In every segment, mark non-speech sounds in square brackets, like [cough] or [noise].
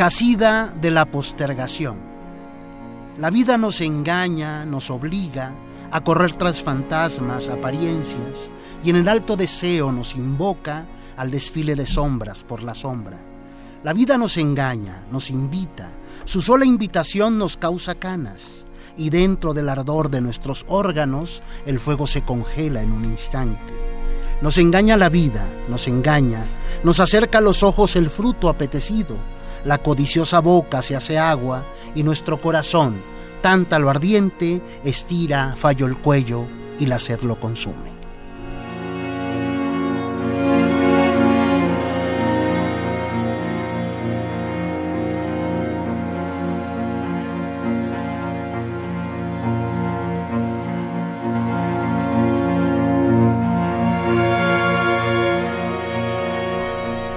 Casida de la postergación. La vida nos engaña, nos obliga a correr tras fantasmas, apariencias, y en el alto deseo nos invoca al desfile de sombras por la sombra. La vida nos engaña, nos invita, su sola invitación nos causa canas, y dentro del ardor de nuestros órganos el fuego se congela en un instante. Nos engaña la vida, nos engaña, nos acerca a los ojos el fruto apetecido, la codiciosa boca se hace agua y nuestro corazón, tanta lo ardiente, estira, fallo el cuello y la sed lo consume.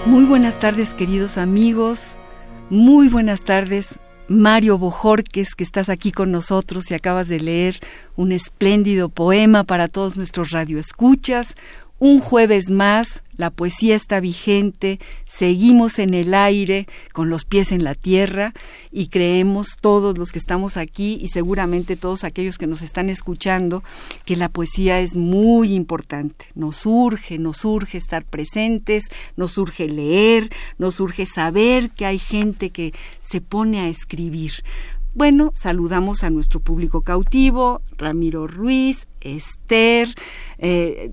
Muy buenas tardes queridos amigos, muy buenas tardes, Mario Bojorques, que estás aquí con nosotros y acabas de leer un espléndido poema para todos nuestros radioescuchas. Un jueves más, la poesía está vigente, seguimos en el aire, con los pies en la tierra, y creemos todos los que estamos aquí y seguramente todos aquellos que nos están escuchando, que la poesía es muy importante. Nos urge, nos urge estar presentes, nos urge leer, nos urge saber que hay gente que se pone a escribir. Bueno, saludamos a nuestro público cautivo, Ramiro Ruiz, Esther, eh,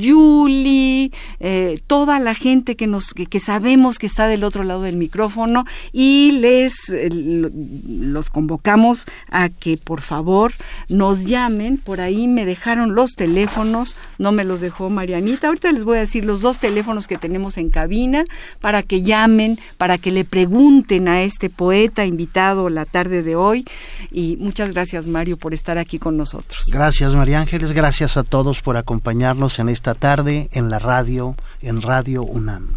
Julie, eh, toda la gente que nos que, sabemos que está del otro lado del micrófono y les eh, los convocamos a que por favor nos llamen. Por ahí me dejaron los teléfonos, no me los dejó Marianita. Ahorita les voy a decir los dos teléfonos que tenemos en cabina para que llamen, para que le pregunten a este poeta invitado la tarde de hoy. Y muchas gracias Mario por estar aquí con nosotros. Gracias María Ángeles, gracias a todos por acompañarnos en esta tarde en la radio, en Radio UNAM.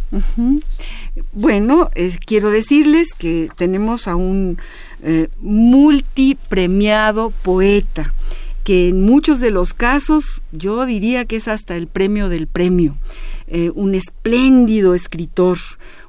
Bueno, eh, quiero decirles que tenemos a un eh, multipremiado poeta que en muchos de los casos yo diría que es hasta el premio del premio, eh, un espléndido escritor,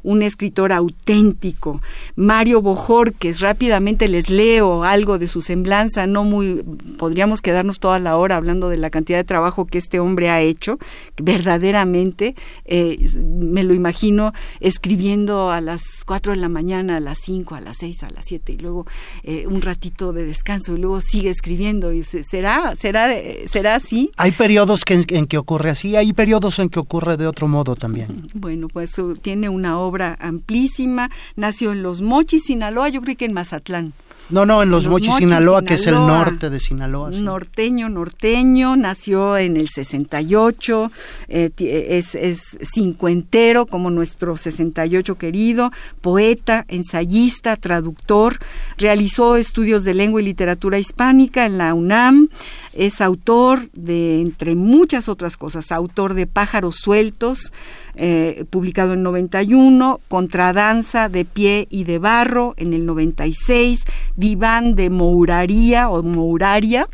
un escritor auténtico. Mario Bojorques, rápidamente les leo algo de su semblanza, no muy, podríamos quedarnos toda la hora hablando de la cantidad de trabajo que este hombre ha hecho, verdaderamente, eh, me lo imagino escribiendo a las 4 de la mañana, a las 5, a las 6, a las 7, y luego eh, un ratito de descanso, y luego sigue escribiendo, y será, será, será así. Hay periodos que, en que ocurre así, hay periodos en que ocurre de otro modo también. Bueno, pues tiene una obra amplísima. Nació en Los Mochis, Sinaloa, yo creo que en Mazatlán. No, no, en Los, Mochis, Sinaloa, que es el norte de Sinaloa. Norteño, norteño, nació en el 68, eh, es, es cincuentero como nuestro 68 querido, poeta, ensayista, traductor, realizó estudios de lengua y literatura hispánica en la UNAM, es autor de, entre muchas otras cosas, autor de Pájaros Sueltos, eh, publicado en 91, Contradanza de pie y de barro en el 96, Diván de Mouraria o Mouraria,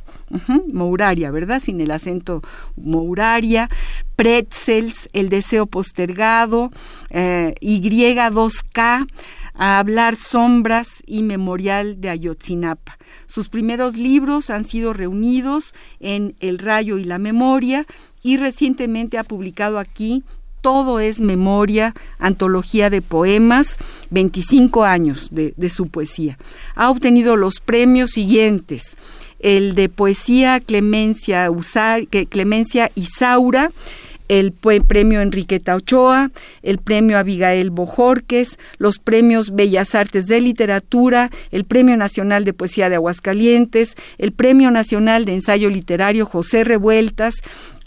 Mouraria, ¿verdad? Sin el acento Mouraria, Pretzels, El deseo postergado, eh, Y2K, a hablar Sombras y Memorial de Ayotzinapa. Sus primeros libros han sido reunidos en El Rayo y la Memoria y recientemente ha publicado aquí todo es memoria, antología de poemas, 25 años de, su poesía. Ha obtenido los premios siguientes, el de poesía Clemencia, Usar, Clemencia Isaura, el premio Enriqueta Ochoa, el premio Abigail Bojorques, los premios Bellas Artes de Literatura, el premio Nacional de Poesía de Aguascalientes, el premio Nacional de Ensayo Literario José Revueltas,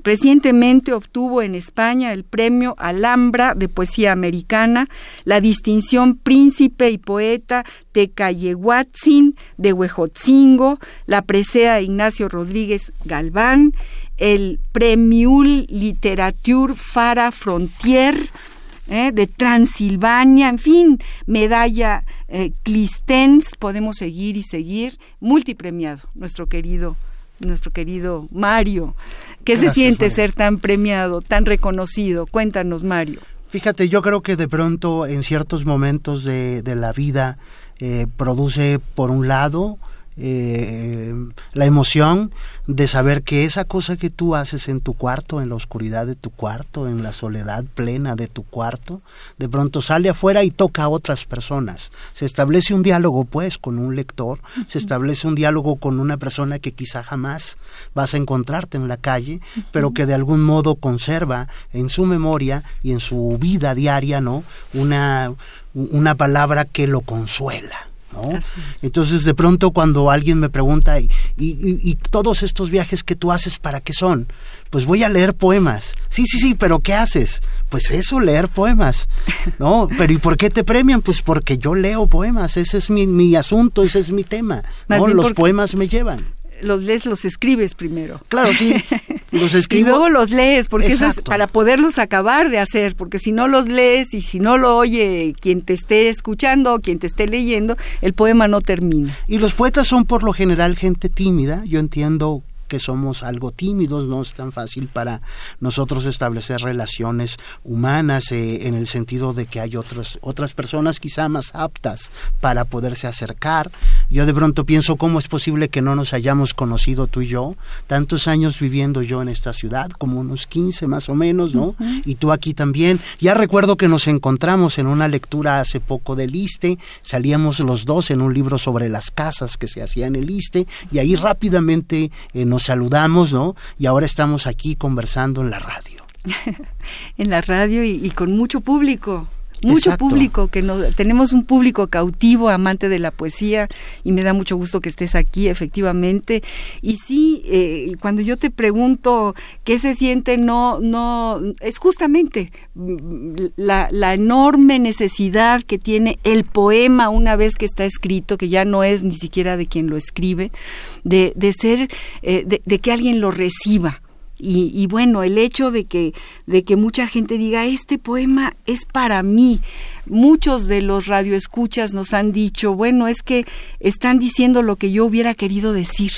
Recientemente obtuvo en España el premio Alhambra de Poesía Americana, la distinción Príncipe y Poeta Tecayehuatzin de Huejotzingo, la presea Ignacio Rodríguez Galván, el Premiul Literature Fara Frontier, eh, de Transilvania, en fin, medalla eh, Clistens, podemos seguir y seguir, multipremiado, nuestro querido nuestro querido Mario. ¿Qué se siente ser tan premiado, tan reconocido? Cuéntanos, Mario. Fíjate, yo creo que de pronto en ciertos momentos de, de la vida eh, produce, por un lado, eh, la emoción de saber que esa cosa que tú haces en tu cuarto, en la oscuridad de tu cuarto, en la soledad plena de tu cuarto, de pronto sale afuera y toca a otras personas. Se establece un diálogo, pues, con un lector, se establece un diálogo con una persona que quizá jamás vas a encontrarte en la calle, pero que de algún modo conserva en su memoria y en su vida diaria, ¿no? Una, una palabra que lo consuela. Entonces de pronto cuando alguien me pregunta, ¿y, y, todos estos viajes que tú haces para qué son? Pues voy a leer poemas. Sí, sí, sí, pero ¿qué haces? Pues eso, leer poemas. ¿No? Pero ¿y por qué te premian? Pues porque yo leo poemas, ese es mi, mi asunto, ese es mi tema. ¿no? Los poemas me llevan los lees, los escribes primero. Claro, sí. [laughs] Los escribo. y luego los lees, porque eso es para poderlos acabar de hacer, porque si no los lees y si no lo oye quien te esté escuchando o quien te esté leyendo, el poema no termina. Y los poetas son por lo general gente tímida, yo entiendo que somos algo tímidos, no es tan fácil para nosotros establecer relaciones humanas eh, en el sentido de que hay otros, otras personas quizá más aptas para poderse acercar. Yo de pronto pienso cómo es posible que no nos hayamos conocido tú y yo, tantos años viviendo yo en esta ciudad, como unos 15 más o menos, ¿no? Y tú aquí también. Ya recuerdo que nos encontramos en una lectura hace poco del ISTE, salíamos los dos en un libro sobre las casas que se hacían en el ISTE y ahí rápidamente eh, nos saludamos, ¿no? Y ahora estamos aquí conversando en la radio. [laughs] en la radio y, con mucho público mucho público, que no, tenemos un público cautivo, amante de la poesía, y me da mucho gusto que estés aquí, efectivamente. Y sí, eh, cuando yo te pregunto qué se siente, no, no, es justamente la, la, enorme necesidad que tiene el poema una vez que está escrito, que ya no es ni siquiera de quien lo escribe, de, de ser, eh, de que alguien lo reciba y, bueno, el hecho de que, de que mucha gente diga, este poema es para mí. Muchos de los radioescuchas nos han dicho, bueno, es que están diciendo lo que yo hubiera querido decir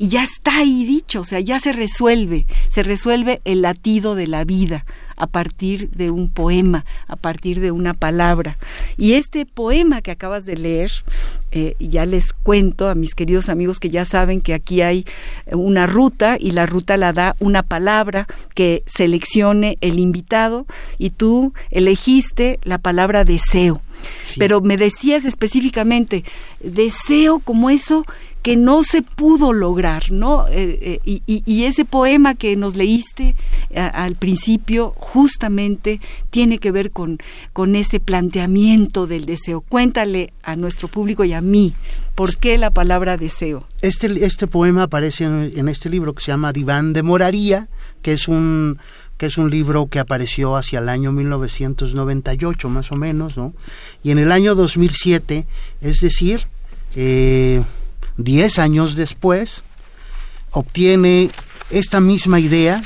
y ya está ahí dicho, o sea, ya se resuelve, se resuelve el latido de la vida a partir de un poema, a partir de una palabra. Y este poema que acabas de leer, eh, ya les cuento a mis queridos amigos que ya saben que aquí hay una ruta y la ruta la da una palabra que seleccione el invitado y tú elegiste la palabra deseo. Pero me decías específicamente, deseo como eso que no se pudo lograr, ¿no? Eh, eh, y, ese poema que nos leíste eh, al principio justamente tiene que ver con, con ese planteamiento del deseo. Cuéntale a nuestro público y a mí, ¿por qué la palabra deseo? Este, este poema aparece en, este libro que se llama Diván de Moraría, que es un que es un libro que apareció hacia el año 1998 más o menos, ¿no? Y en el año 2007, es decir, diez años después, obtiene esta misma idea,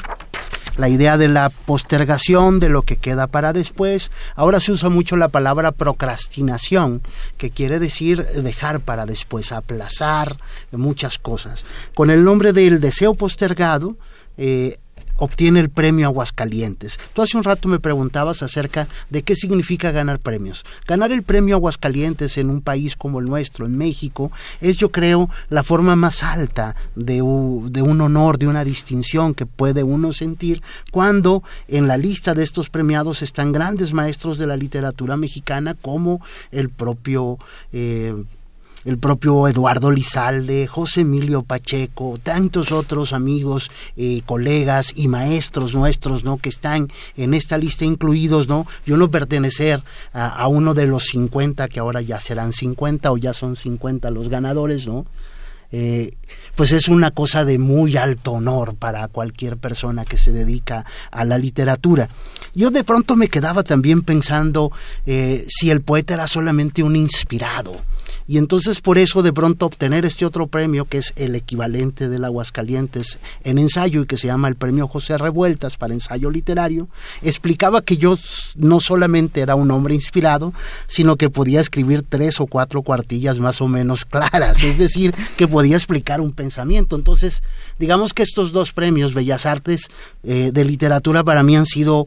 la idea de la postergación de lo que queda para después. Ahora se usa mucho la palabra procrastinación, que quiere decir dejar para después, aplazar muchas cosas. Con el nombre del deseo postergado, eh, obtiene el premio Aguascalientes. Tú hace un rato me preguntabas acerca de qué significa ganar premios. Ganar el premio Aguascalientes en un país como el nuestro, en México, es yo creo la forma más alta de, un honor, de una distinción que puede uno sentir cuando en la lista de estos premiados están grandes maestros de la literatura mexicana como el propio... Eh, el propio Eduardo Lizalde, José Emilio Pacheco, tantos otros amigos, eh, colegas y maestros nuestros, ¿no? Que están en esta lista incluidos, ¿no? Yo no pertenecer a, uno de los 50, que ahora ya serán 50 o ya son 50 los ganadores, ¿no? Eh, pues es una cosa de muy alto honor para cualquier persona que se dedica a la literatura. Yo de pronto me quedaba también pensando eh, si el poeta era solamente un inspirado, y entonces por eso de pronto obtener este otro premio, que es el equivalente del Aguascalientes en ensayo y que se llama el premio José Revueltas para ensayo literario, explicaba que yo no solamente era un hombre inspirado, sino que podía escribir tres o cuatro cuartillas más o menos [laughs] claras, es decir, que podía explicar un pensamiento. Entonces, digamos que estos dos premios, Bellas Artes eh, de Literatura, para mí han sido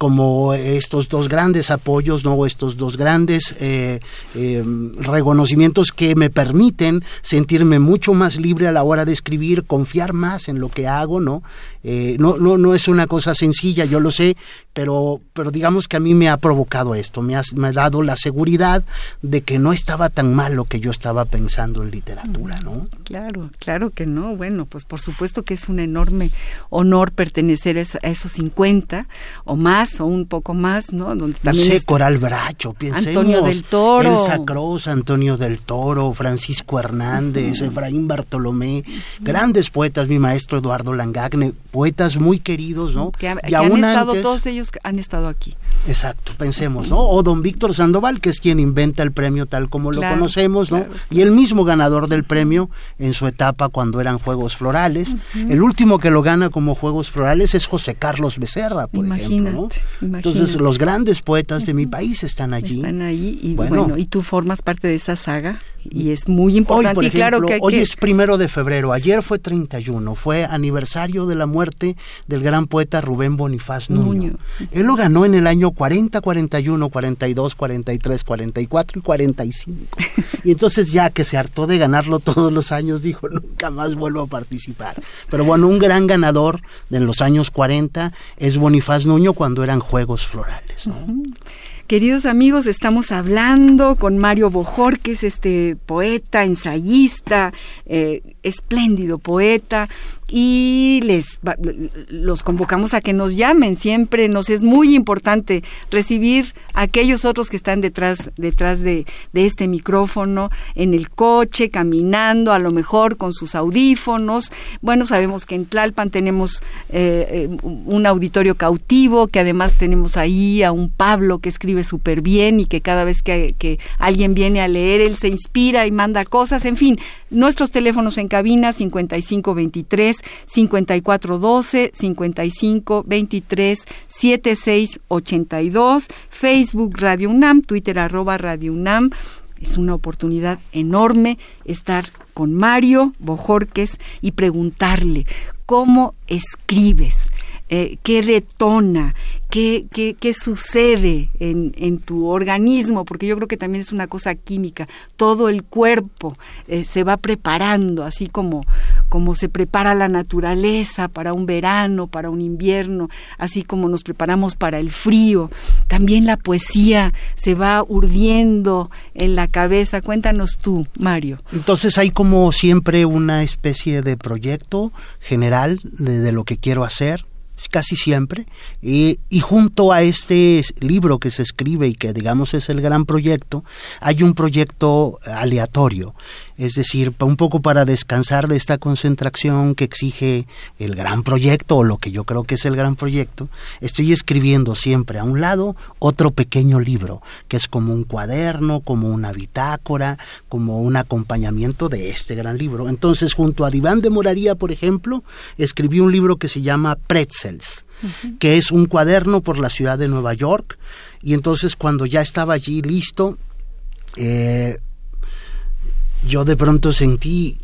como estos dos grandes apoyos, ¿no? estos dos grandes eh, eh, reconocimientos que me permiten sentirme mucho más libre a la hora de escribir, confiar más en lo que hago, ¿no? Eh, no, no, no es una cosa sencilla, yo lo sé, pero, pero digamos que a mí me ha provocado esto, me ha, me ha dado la seguridad de que no estaba tan mal lo que yo estaba pensando en literatura, ¿no? Claro, claro que no. Bueno, pues por supuesto que es un enorme honor pertenecer a esos 50 o más o un poco más, ¿no? Donde también no sé, Coral Bracho, piensemos. Antonio del Toro. Elsa Cruz, Antonio del Toro, Francisco Hernández, Efraín Bartolomé, grandes poetas, mi maestro Eduardo Langagne, poetas muy queridos, ¿no? Que, y han estado, todos ellos han estado aquí. Exacto, pensemos, ¿no? O don Víctor Sandoval, que es quien inventa el premio tal como lo conocemos, ¿no? Y el mismo ganador del premio en su etapa cuando eran Juegos Florales. El último que lo gana como Juegos Florales es José Carlos Becerra, por ejemplo, ¿no? Entonces, los grandes poetas de mi país están allí. Están allí y bueno, y tú formas parte de esa saga y es muy importante. Hoy, y claro que, hoy es primero de febrero, ayer fue 31, fue aniversario de la muerte del gran poeta Rubén Bonifaz Nuño. Él lo ganó en el año 40, 41, 42, 43, 44 y 45. y entonces ya que se hartó de ganarlo todos los años, dijo, nunca más vuelvo a participar. Pero bueno, un gran ganador de los años 40 es Bonifaz Nuño cuando eran Juegos Florales. ¿no? Queridos amigos, estamos hablando con Mario Bojor, que es este poeta, ensayista, eh, espléndido poeta, y les los convocamos a que nos llamen. Siempre nos es muy importante recibir a aquellos otros que están detrás detrás de, este micrófono en el coche caminando a lo mejor con sus audífonos. Bueno sabemos que en Tlalpan tenemos eh, eh, un auditorio cautivo que además tenemos ahí a un Pablo que escribe súper bien y que cada vez que, que alguien viene a leer él se inspira y manda cosas. En fin nuestros teléfonos en cabina 5523 5412 5523 7682 Facebook Radio UNAM, Twitter arroba Radio UNAM. Es una oportunidad enorme estar con Mario Bojorques y preguntarle cómo escribes, eh, qué detona, qué, qué, qué sucede en, en, tu organismo, porque yo creo que también es una cosa química. Todo el cuerpo eh, se va preparando, así como, como se prepara la naturaleza para un verano, para un invierno, así como nos preparamos para el frío. También la poesía se va urdiendo en la cabeza. Cuéntanos tú, Mario. Entonces hay como siempre una especie de proyecto general de lo que quiero hacer casi siempre, y junto a este libro que se escribe y que digamos es el gran proyecto, hay un proyecto aleatorio es decir, un poco para descansar de esta concentración que exige el gran proyecto o lo que yo creo que es el gran proyecto, estoy escribiendo siempre a un lado otro pequeño libro, que es como un cuaderno, como una bitácora, como un acompañamiento de este gran libro. Entonces, junto a Diván de Moraría, por ejemplo, escribí un libro que se llama Pretzels, que es un cuaderno por la ciudad de Nueva York, y entonces cuando ya estaba allí listo, eh, yo de pronto sentí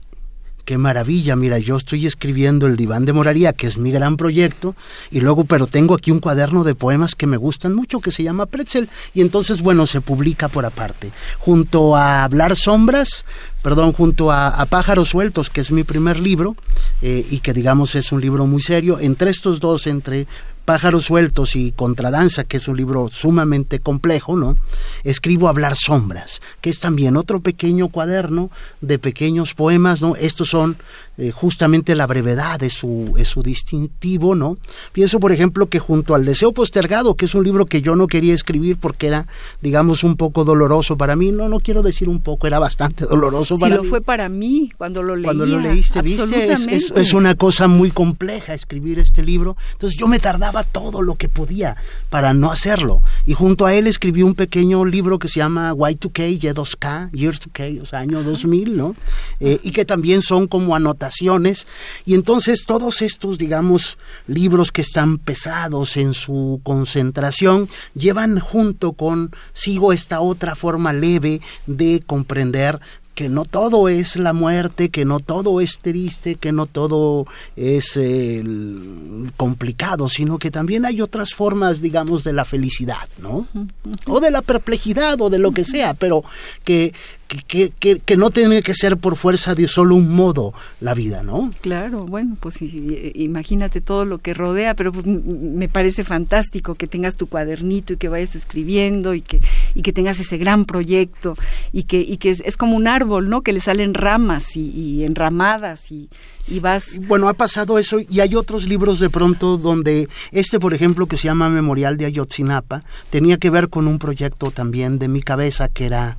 qué maravilla, mira, yo estoy escribiendo el Diván de Moraría, que es mi gran proyecto, y luego, pero tengo aquí un cuaderno de poemas que me gustan mucho, que se llama Pretzel, y entonces, bueno, se publica por aparte. Junto a Hablar Sombras, perdón, junto a, Pájaros Sueltos, que es mi primer libro, eh, y que digamos es un libro muy serio, entre estos dos, entre Pájaros Sueltos y Contradanza, que es un libro sumamente complejo, ¿no? Escribo Hablar Sombras, que es también otro pequeño cuaderno de pequeños poemas, ¿no? Estos son eh, justamente la brevedad es su, es su distintivo, ¿no? Pienso, por ejemplo, que junto al Deseo Postergado, que es un libro que yo no quería escribir porque era, digamos, un poco doloroso para mí, no, no quiero decir un poco, era bastante [laughs] doloroso para mí. lo fue para mí cuando lo leí. Cuando lo leíste, viste, es, es, una cosa muy compleja escribir este libro, entonces yo me tardaba todo lo que podía para no hacerlo, y junto a él escribí un pequeño libro que se llama Y2K, Y2K, Years 2K, o sea, año 2000, ¿no? Eh, y que también son como anotaciones y entonces todos estos, digamos, libros que están pesados en su concentración, llevan junto con, sigo esta otra forma leve de comprender que no todo es la muerte, que no todo es triste, que no todo es complicado, sino que también hay otras formas, digamos, de la felicidad, ¿no? O de la perplejidad o de lo que sea, pero que que, que, que, no tiene que ser por fuerza de solo un modo la vida, ¿no? Claro, bueno, pues imagínate todo lo que rodea, pero pues, me parece fantástico que tengas tu cuadernito y que vayas escribiendo y que, y que tengas ese gran proyecto y que, y que es, como un árbol, ¿no? Que le salen ramas y, y enramadas y, y vas... Bueno, ha pasado eso y hay otros libros de pronto donde este, por ejemplo, que se llama Memorial de Ayotzinapa, tenía que ver con un proyecto también de mi cabeza que era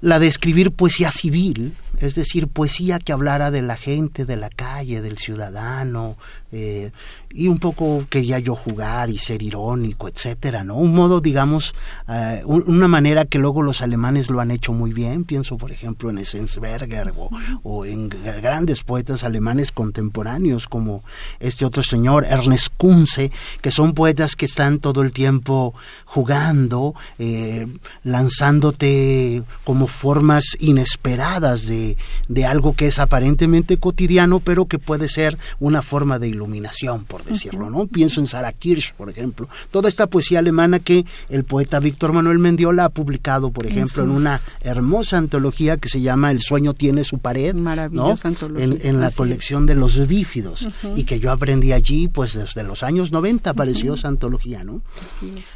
la de escribir poesía civil, es decir, poesía que hablara de la gente, de la calle, del ciudadano, eh, y un poco quería yo jugar y ser irónico, etcétera, ¿no? Un modo, digamos, eh, una manera que luego los alemanes lo han hecho muy bien, pienso por ejemplo en Essensberger o, o, en grandes poetas alemanes contemporáneos como este otro señor, Ernest Kunze, que son poetas que están todo el tiempo jugando, eh, lanzándote como formas inesperadas de, de algo que es aparentemente cotidiano, pero que puede ser una forma de iluminación, por decirlo, ¿no? Pienso en Sarah Kirsch, por ejemplo. Toda esta poesía alemana que el poeta Víctor Manuel Mendiola ha publicado, por ejemplo, en una hermosa antología que se llama El sueño tiene su pared, ¿no? En, la colección de los bífidos y que yo aprendí allí, pues desde los años 90 apareció esa antología, ¿no?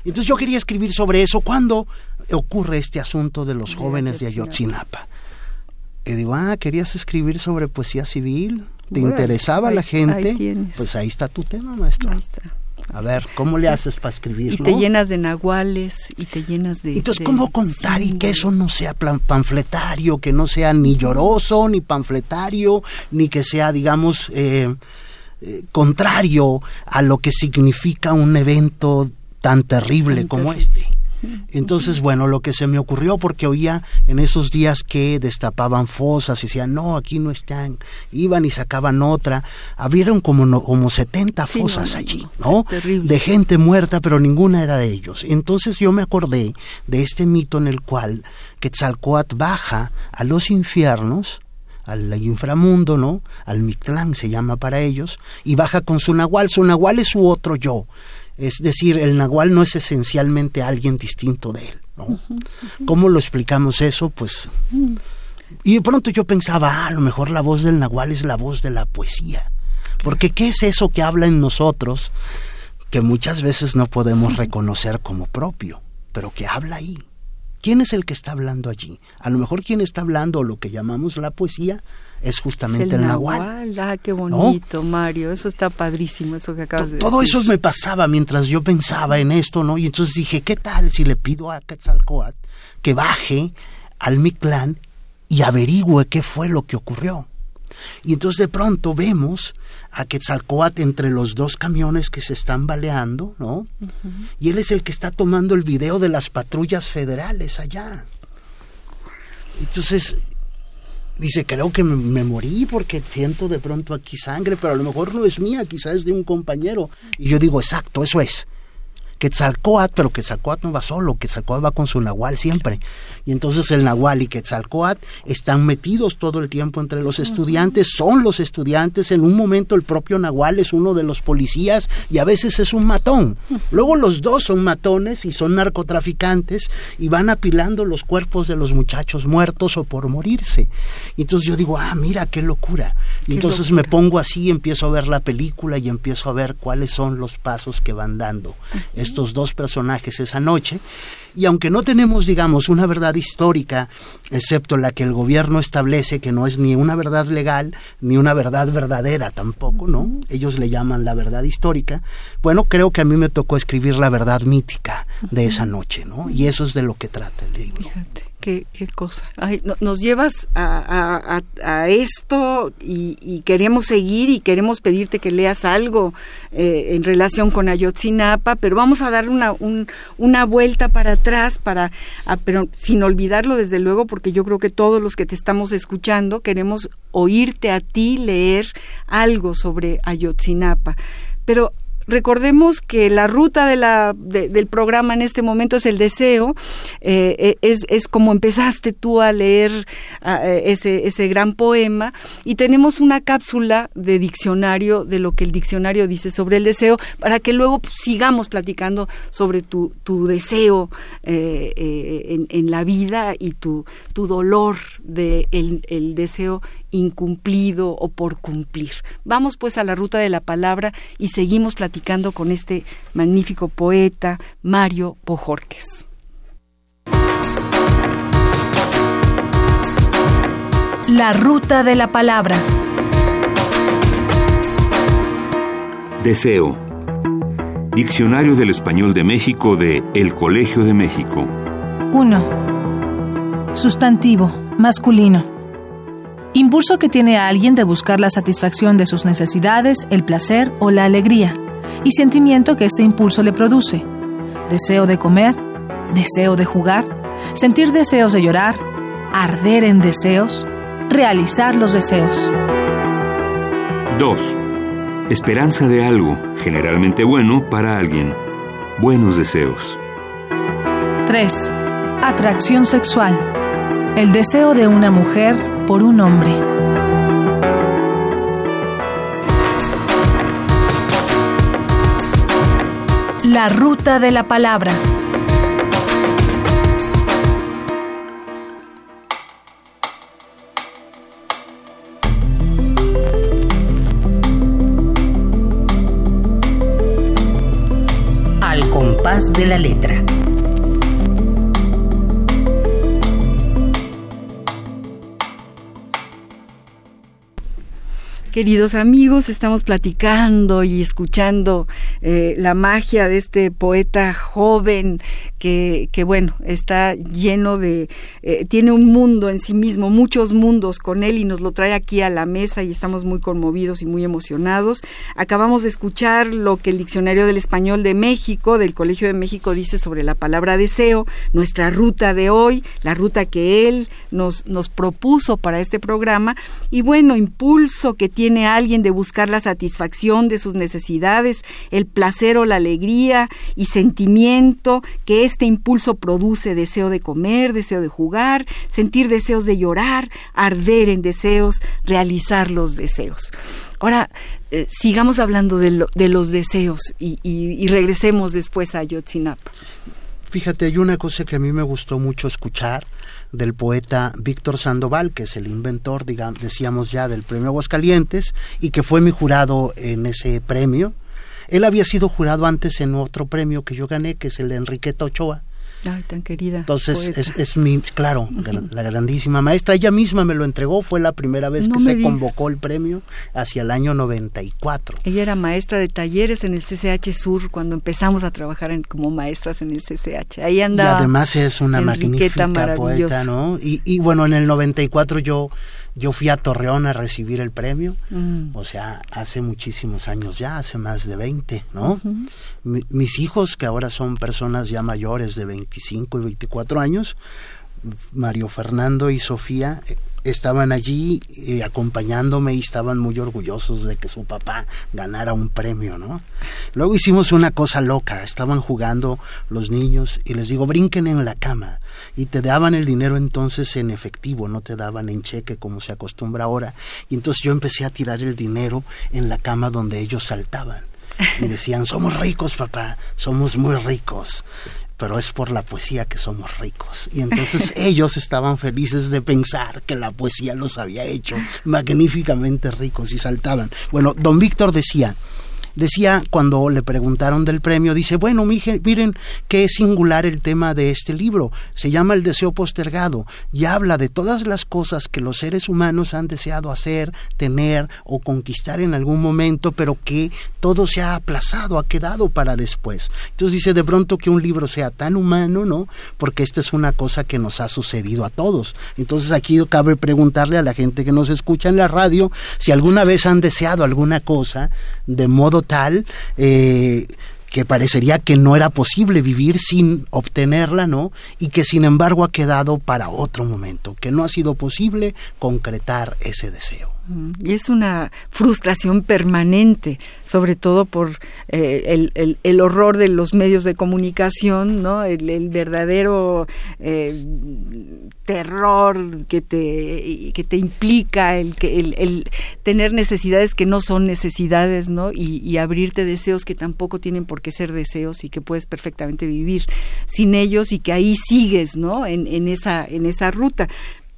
Entonces yo quería escribir sobre eso. ¿Cuándo ocurre este asunto de los jóvenes de Ayotzinapa? Y digo, ah, ¿querías escribir sobre poesía civil? Te interesaba la gente, pues ahí está tu tema, maestro. A ver, ¿cómo le haces para escribir? Y te llenas de nahuales y te llenas de... Entonces, ¿cómo contar y que eso no sea panfletario, que no sea ni lloroso, ni panfletario, ni que sea, digamos, eh, eh, contrario a lo que significa un evento tan terrible como este? Entonces, bueno, lo que se me ocurrió, porque oía en esos días que destapaban fosas y decían, no, aquí no están, iban y sacaban otra, abrieron como, como 70 fosas allí, ¿no? De gente muerta, pero ninguna era de ellos. Entonces yo me acordé de este mito en el cual Quetzalcoatl baja a los infiernos, al inframundo, ¿no? Al Mictlán se llama para ellos, y baja con su nahual. Su nahual es su otro yo. Es decir, el nahual no es esencialmente alguien distinto de él. ¿no? ¿Cómo lo explicamos eso? Pues... Y de pronto yo pensaba, ah, a lo mejor la voz del nahual es la voz de la poesía. Porque ¿qué es eso que habla en nosotros que muchas veces no podemos reconocer como propio, pero que habla ahí? ¿Quién es el que está hablando allí? A lo mejor quien está hablando lo que llamamos la poesía es justamente el, nahual. Ah, qué bonito, Mario. Eso está padrísimo, eso que acabas de decir. Todo eso me pasaba mientras yo pensaba en esto, ¿no? Y entonces dije, ¿qué tal si le pido a Quetzalcoatl que baje al Mictlán y averigüe qué fue lo que ocurrió? Y entonces de pronto vemos a Quetzalcoatl entre los dos camiones que se están baleando, ¿no? Y él es el que está tomando el video de las patrullas federales allá. Entonces Dice, creo que me, morí porque siento de pronto aquí sangre, pero a lo mejor no es mía, quizás es de un compañero. Y yo digo, exacto, eso es. Quetzalcoatl, pero Quetzalcoatl no va solo, Quetzalcoatl va con su nahual siempre. Y entonces el Nahual y Quetzalcoatl están metidos todo el tiempo entre los estudiantes, son los estudiantes, en un momento el propio Nahual es uno de los policías y a veces es un matón. Luego los dos son matones y son narcotraficantes y van apilando los cuerpos de los muchachos muertos o por morirse. Y entonces yo digo, ah, mira, qué locura. Y entonces me pongo así, empiezo a ver la película y empiezo a ver cuáles son los pasos que van dando estos dos personajes esa noche. Y aunque no tenemos, digamos, una verdad histórica, excepto la que el gobierno establece, que no es ni una verdad legal, ni una verdad verdadera tampoco, ¿no? Ellos le llaman la verdad histórica. Bueno, creo que a mí me tocó escribir la verdad mítica de esa noche, ¿no? Y eso es de lo que trata el libro. Fíjate. Qué, cosa. nos llevas a, esto y, queremos seguir y queremos pedirte que leas algo eh, en relación con Ayotzinapa, pero vamos a dar una, una vuelta para atrás, para, pero sin olvidarlo desde luego, porque yo creo que todos los que te estamos escuchando queremos oírte a ti leer algo sobre Ayotzinapa. Pero recordemos que la ruta del programa en este momento es el deseo, eh, eh, es, es, como empezaste tú a leer eh, ese, ese gran poema y tenemos una cápsula de diccionario de lo que el diccionario dice sobre el deseo para que luego sigamos platicando sobre tu, tu deseo en, en, la vida y tu, tu dolor de el deseo incumplido o por cumplir. Vamos pues a la ruta de la palabra y seguimos platicando con este magnífico poeta Mario Pojorques. La ruta de la palabra. Deseo. Diccionario del Español de México de El Colegio de México. 1. Sustantivo, masculino Impulso que tiene a alguien de buscar la satisfacción de sus necesidades, el placer o la alegría, y sentimiento que este impulso le produce. Deseo de comer, deseo de jugar, sentir deseos de llorar, arder en deseos, realizar los deseos. 2. Esperanza de algo, generalmente bueno, para alguien. Buenos deseos. 3. Atracción sexual. El deseo de una mujer por un hombre. La ruta de la palabra. Al compás de la letra. Queridos amigos, estamos platicando y escuchando eh, la magia de este poeta joven que, que bueno, está lleno de, eh, tiene un mundo en sí mismo, muchos mundos con él y nos lo trae aquí a la mesa y estamos muy conmovidos y muy emocionados. Acabamos de escuchar lo que el Diccionario del Español de México, del Colegio de México, dice sobre la palabra deseo, nuestra ruta de hoy, la ruta que él nos, nos propuso para este programa y bueno, impulso que tiene tiene alguien de buscar la satisfacción de sus necesidades, el placer o la alegría y sentimiento que este impulso produce, deseo de comer, deseo de jugar, sentir deseos de llorar, arder en deseos, realizar los deseos. Ahora, eh, sigamos hablando de, los deseos y, regresemos después a Yotzinapa. Fíjate, hay una cosa que a mí me gustó mucho escuchar del poeta Víctor Sandoval, que es el inventor, digamos, decíamos ya, del premio Aguascalientes, y que fue mi jurado en ese premio. Él había sido jurado antes en otro premio que yo gané, que es el Enriqueta Ochoa, Ay, tan querida. Entonces, es, es, mi, claro, la grandísima maestra. Ella misma me lo entregó, fue la primera vez que se convocó el premio hacia el año 94. Ella era maestra de talleres en el CCH Sur cuando empezamos a trabajar en, como maestras en el CCH. Ahí andaba. Y además es una magnífica poeta, ¿no? Y, y bueno, en el 94 yo yo fui a Torreón a recibir el premio, mm. o sea, hace muchísimos años ya, hace más de 20, ¿no? mis hijos, que ahora son personas ya mayores de 25 y 24 años, Mario Fernando y Sofía eh, estaban allí eh, acompañándome y estaban muy orgullosos de que su papá ganara un premio, ¿no? Luego hicimos una cosa loca, estaban jugando los niños y les digo, brinquen en la cama y te daban el dinero entonces en efectivo, no te daban en cheque como se acostumbra ahora. Y entonces yo empecé a tirar el dinero en la cama donde ellos saltaban. Y decían, somos ricos, papá, somos muy ricos pero es por la poesía que somos ricos. Y entonces [laughs] ellos estaban felices de pensar que la poesía los había hecho magníficamente ricos y saltaban. Bueno, don Víctor decía, decía cuando le preguntaron del premio, dice, bueno, miren qué singular el tema de este libro, se llama El deseo postergado y habla de todas las cosas que los seres humanos han deseado hacer, tener o conquistar en algún momento, pero que todo se ha aplazado, ha quedado para después. Entonces dice, de pronto que un libro sea tan humano, ¿no? Porque esta es una cosa que nos ha sucedido a todos. Entonces aquí cabe preguntarle a la gente que nos escucha en la radio si alguna vez han deseado alguna cosa de modo tal eh, que parecería que no era posible vivir sin obtenerla, ¿no? Y que sin embargo ha quedado para otro momento, que no ha sido posible concretar ese deseo. Y es una frustración permanente, sobre todo por eh, el, horror de los medios de comunicación, ¿no? El, verdadero eh, terror que te, que te implica el, el, tener necesidades que no son necesidades, ¿no? Y, abrirte deseos que tampoco tienen por qué ser deseos y que puedes perfectamente vivir sin ellos y que ahí sigues, ¿no? En, en, esa, en esa ruta.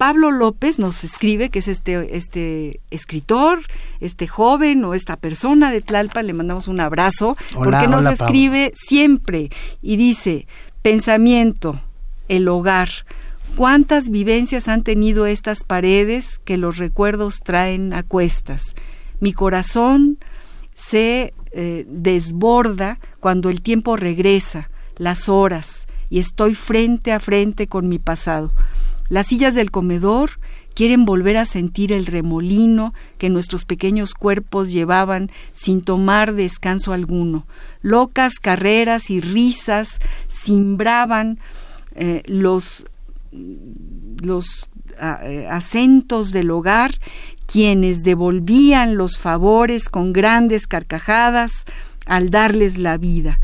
Pablo López nos escribe, que es este, este escritor, este joven o esta persona de Tlalpa, le mandamos un abrazo, porque nos escribe siempre y dice, pensamiento, el hogar, cuántas vivencias han tenido estas paredes que los recuerdos traen a cuestas. Mi corazón se eh, desborda cuando el tiempo regresa, las horas, y estoy frente a frente con mi pasado. Las sillas del comedor quieren volver a sentir el remolino que nuestros pequeños cuerpos llevaban sin tomar descanso alguno. Locas carreras y risas simbraban eh, los, los eh, acentos del hogar, quienes devolvían los favores con grandes carcajadas al darles la vida.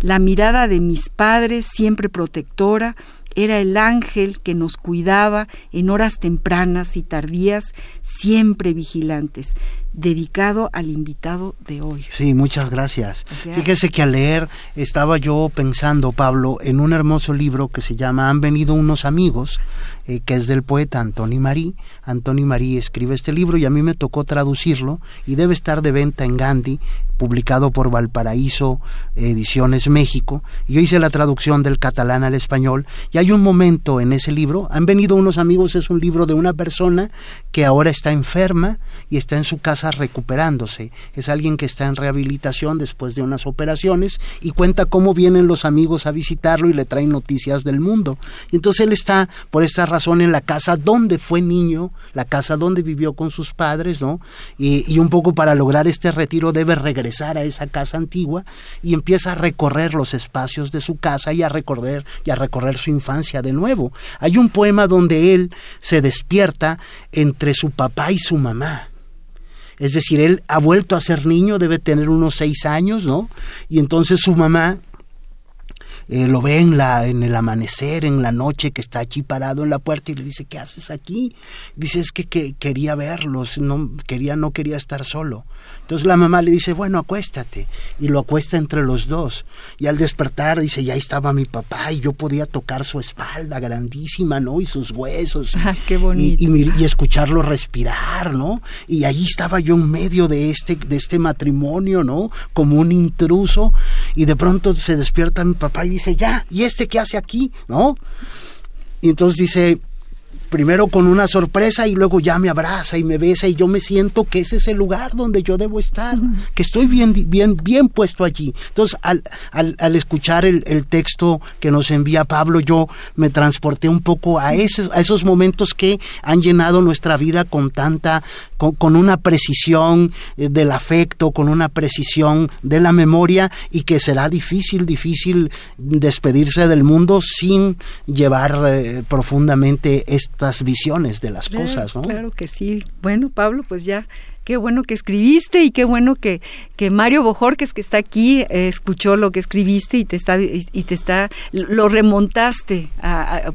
La mirada de mis padres, siempre protectora, era el ángel que nos cuidaba en horas tempranas y tardías, siempre vigilantes, dedicado al invitado de hoy. Sí, muchas gracias. Fíjese que al leer estaba yo pensando, Pablo, en un hermoso libro que se llama Han venido unos amigos, eh, que es del poeta Antoni Marí. Antoni Marí escribe este libro y a mí me tocó traducirlo y debe estar de venta en Gandhi publicado por Valparaíso Ediciones México. Yo hice la traducción del catalán al español y hay un momento en ese libro, han venido unos amigos, es un libro de una persona que ahora está enferma y está en su casa recuperándose. Es alguien que está en rehabilitación después de unas operaciones y cuenta cómo vienen los amigos a visitarlo y le traen noticias del mundo. Y entonces él está, por esta razón, en la casa donde fue niño, la casa donde vivió con sus padres, ¿no? Y, y un poco para lograr este retiro debe regresar a esa casa antigua y empieza a recorrer los espacios de su casa y a recorrer y a recorrer su infancia de nuevo. Hay un poema donde él se despierta entre su papá y su mamá. Es decir, él ha vuelto a ser niño, debe tener unos seis años, ¿no? Y entonces su mamá eh, lo ve en, la, en el amanecer, en la noche, que está allí parado en la puerta y le dice, ¿qué haces aquí? Dice, es que, que quería verlos, no quería, no quería estar solo. Entonces la mamá le dice, bueno, acuéstate. Y lo acuesta entre los dos. Y al despertar dice, ya estaba mi papá y yo podía tocar su espalda grandísima, ¿no? Y sus huesos. Ah, qué bonito. Y, y, escucharlo respirar, ¿no? Y allí estaba yo en medio de este, de este matrimonio, ¿no? Como un intruso. Y de pronto se despierta mi papá y dice, ya, ¿y este qué hace aquí? ¿No? Y entonces dice, primero con una sorpresa y luego ya me abraza y me besa y yo me siento que ese es el lugar donde yo debo estar, que estoy bien, bien, bien puesto allí. Entonces, al, al, escuchar el, el, texto que nos envía Pablo, yo me transporté un poco a esos, a esos momentos que han llenado nuestra vida con tanta, con, con una precisión eh, del afecto, con una precisión de la memoria y que será difícil, difícil despedirse del mundo sin llevar eh, profundamente visiones de las cosas, ¿no? Claro que sí. Bueno, Pablo, pues ya qué bueno que escribiste y qué bueno que, que Mario Bojorques que está aquí eh, escuchó lo que escribiste y te está y, te está lo remontaste a,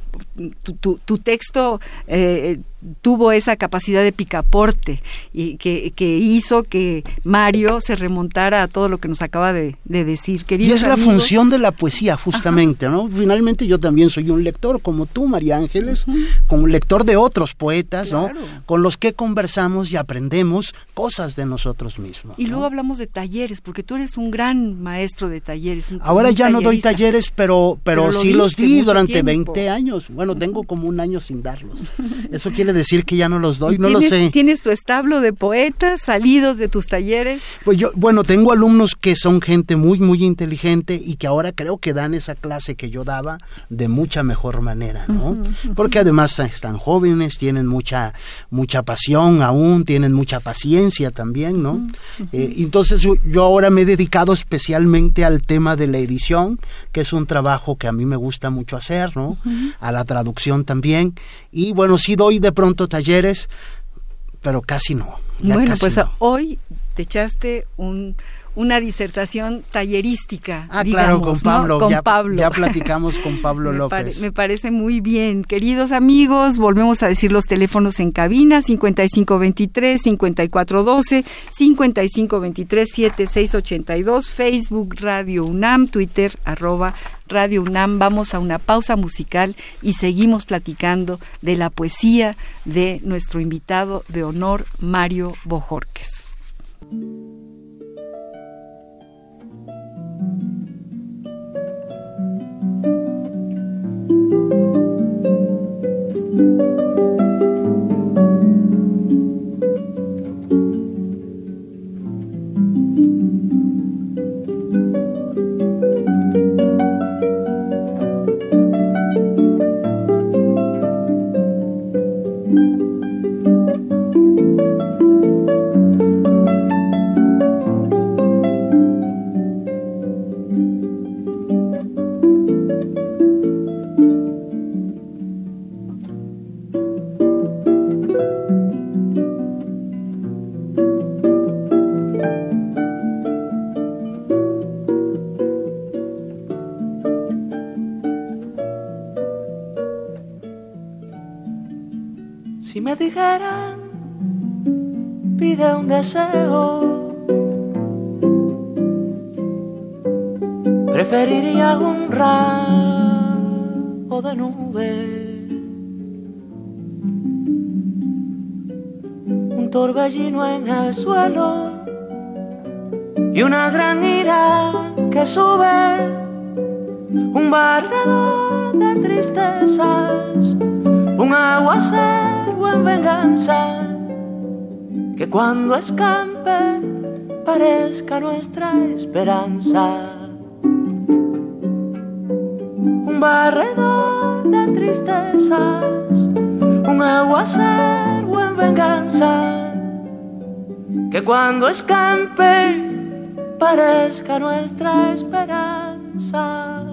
tu, tu, texto eh, tuvo esa capacidad de picaporte y que, que, hizo que Mario se remontara a todo lo que nos acaba de, decir. y es la función de la poesía, justamente, ¿no? Finalmente yo también soy un lector, como tú, María Ángeles, como lector de otros poetas, ¿no? Con los que conversamos y aprendemos cosas de nosotros mismos. Y luego hablamos de talleres, porque tú eres un gran maestro de talleres. Ahora ya no doy talleres, pero, pero, sí los di durante 20 años. Bueno, tengo como un año sin darlos. [laughs] Eso quiere decir que ya no los doy, no lo sé. ¿Tienes tu establo de poetas salidos de tus talleres? Pues yo, bueno, tengo alumnos que son gente muy, muy inteligente y que ahora creo que dan esa clase que yo daba de mucha mejor manera, ¿no? Porque además están jóvenes, tienen mucha, mucha pasión aún, tienen mucha paciencia también, ¿no? Eh, entonces yo ahora me he dedicado especialmente al tema de la edición, que es un trabajo que a mí me gusta mucho hacer, ¿no? A la traducción también. Y bueno, sí doy de pronto talleres, pero casi no. bueno, pues hoy te echaste un, una disertación tallerística. Ah, claro, con Pablo. ya, Pablo. Ya platicamos con Pablo [laughs] López. me parece muy bien. Queridos amigos, volvemos a decir los teléfonos en cabina, 5523-5412, 5523-7682, Facebook Radio UNAM, Twitter, arroba Radio UNAM. Vamos a una pausa musical y seguimos platicando de la poesía de nuestro invitado de honor, Mario Bojorques. thank you cuando escampe parezca nuestra esperanza. Un barredor de tristezas, un aguacero en venganza, que cuando escampe parezca nuestra esperanza.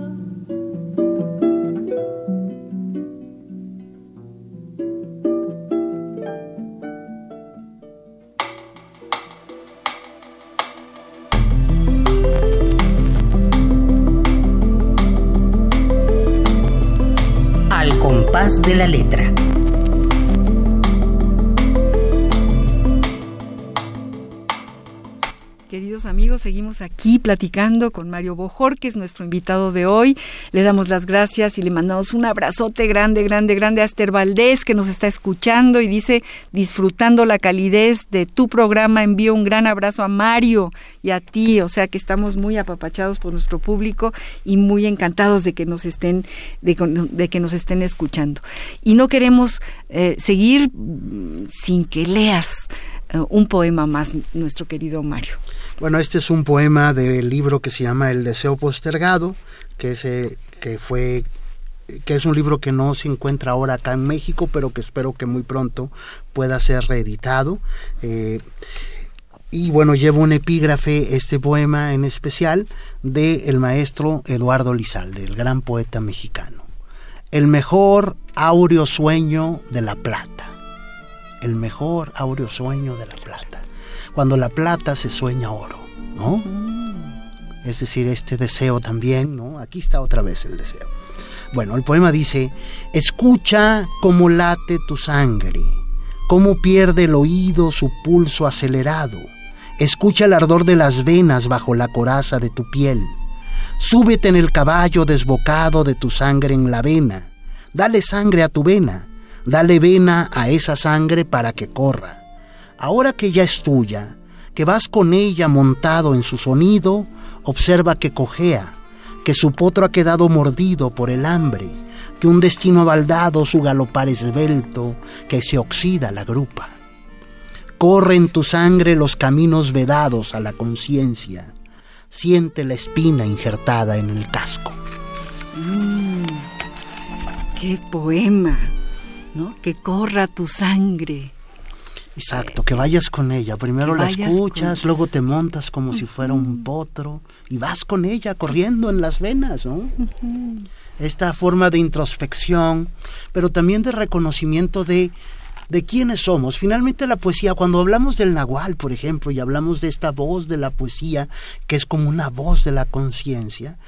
De la letra. Amigos, seguimos aquí platicando con Mario Bojor, que es nuestro invitado de hoy. Le damos las gracias y le mandamos un abrazote grande, grande, grande a Esther Valdés, que nos está escuchando y dice, disfrutando la calidez de tu programa, envío un gran abrazo a Mario y a ti, o sea que estamos muy apapachados por nuestro público y muy encantados de que nos estén, de, que nos estén escuchando. Y no queremos eh, seguir mm, sin que leas eh, un poema más, nuestro querido Mario. Bueno, este es un poema del libro que se llama El deseo postergado, que, es, que fue que es un libro que no se encuentra ahora acá en México, pero que espero que muy pronto pueda ser reeditado. Eh, y bueno, llevo un epígrafe, este poema en especial, de el maestro Eduardo Lizalde, el gran poeta mexicano. El mejor áureo sueño de la plata el mejor áureo sueño de la plata. Cuando la plata se sueña oro, ¿no? Mm. Es decir, este deseo también, ¿no? Aquí está otra vez el deseo. Bueno, el poema dice, escucha cómo late tu sangre, cómo pierde el oído su pulso acelerado, escucha el ardor de las venas bajo la coraza de tu piel, súbete en el caballo desbocado de tu sangre en la vena, dale sangre a tu vena, Dale vena a esa sangre para que corra. Ahora que ya es tuya, que vas con ella montado en su sonido, observa que cojea, que su potro ha quedado mordido por el hambre, que un destino baldado su galopar esbelto, que se oxida la grupa. Corre en tu sangre los caminos vedados a la conciencia. Siente la espina injertada en el casco. Mm, ¡Qué poema! Que corra tu sangre. Exacto, que vayas con ella. Primero la escuchas, luego te montas como si fuera un potro y vas con ella corriendo en las venas, ¿no? Esta forma de introspección, pero también de reconocimiento de de quiénes somos. Finalmente la poesía, cuando hablamos del nahual, por ejemplo, y hablamos de esta voz de la poesía, que es como una voz de la conciencia,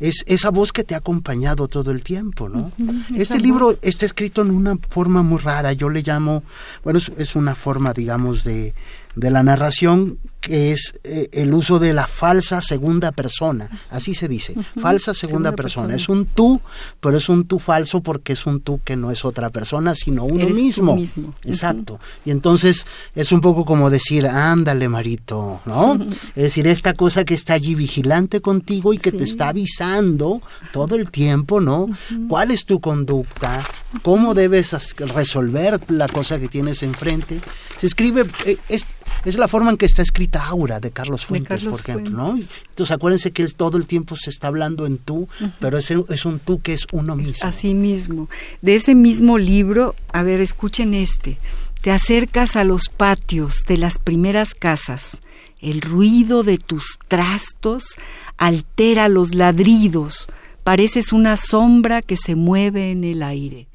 es esa voz que te ha acompañado todo el tiempo, ¿no? este libro está escrito en una forma muy rara, yo le llamo, bueno, es una forma, digamos, de, de la narración que es eh, el uso de la falsa segunda persona, así se dice, falsa segunda, persona. es un tú, pero es un tú falso porque es un tú que no es otra persona, sino uno mismo. Exacto. Y entonces es un poco como decir, ándale, Marito, ¿no? Es decir, esta cosa que está allí vigilante contigo y que te está avisando todo el tiempo, ¿no? ¿Cuál es tu conducta? ¿Cómo debes resolver la cosa que tienes enfrente? Se escribe, eh, es, es la forma en que está escrita Aura de Carlos Fuentes, por ejemplo, ¿no? Entonces acuérdense que él todo el tiempo se está hablando en tú, pero es, es un tú que es uno mismo. Así mismo. De ese mismo libro, a ver, escuchen este. Te acercas a los patios de las primeras casas. El ruido de tus trastos altera los ladridos. Pareces una sombra que se mueve en el aire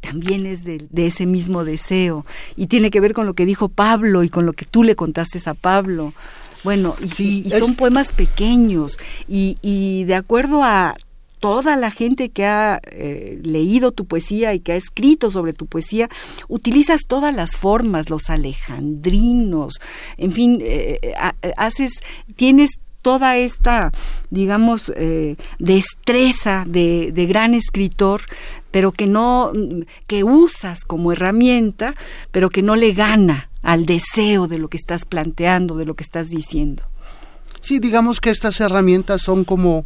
también es de, ese mismo deseo y tiene que ver con lo que dijo Pablo y con lo que tú le contaste a Pablo. Bueno, y, son poemas pequeños y, de acuerdo a toda la gente que ha eh, leído tu poesía y que ha escrito sobre tu poesía, utilizas todas las formas, los alejandrinos, en fin, eh, eh, haces, tienes toda esta, digamos, eh, destreza de, de, gran escritor, pero que no, que usas como herramienta, pero que no le gana al deseo de lo que estás planteando, de lo que estás diciendo. Sí, digamos que estas herramientas son como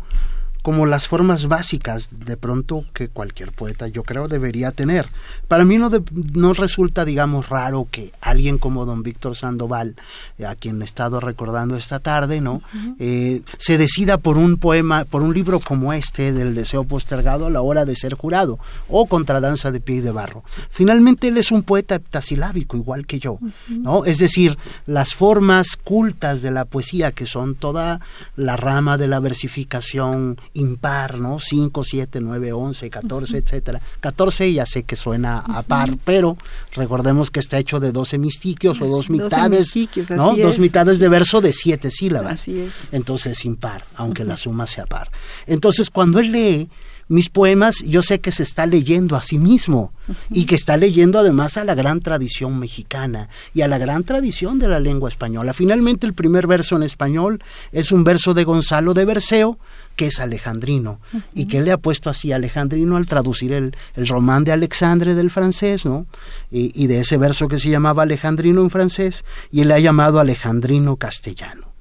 como las formas básicas de pronto que cualquier poeta yo creo debería tener. Para mí no, no resulta, digamos, raro que alguien como don Víctor Sandoval, eh, a quien he estado recordando esta tarde, ¿no? Eh, se decida por un poema, por un libro como este del deseo postergado a la hora de ser jurado, o Contradanza de pie y de barro. Finalmente él es un poeta heptasilábico, igual que yo, ¿no? Es decir, las formas cultas de la poesía, que son toda la rama de la versificación impar, ¿no? 5, 7, 9, 11, 14, etcétera. 14 ya sé que suena a par, pero recordemos que está hecho de 12 mistiquios o dos mitades, ¿no? dos mitades de verso de siete sílabas. Así es. Entonces impar, aunque la suma sea par. Entonces cuando él lee mis poemas yo sé que se está leyendo a sí mismo y que está leyendo además a la gran tradición mexicana y a la gran tradición de la lengua española. Finalmente el primer verso en español es un verso de Gonzalo de Berceo que es alejandrino y que le ha puesto así alejandrino al traducir el, el román de Alexandre del francés, ¿no? Y, y de ese verso que se llamaba alejandrino en francés y él le ha llamado alejandrino castellano.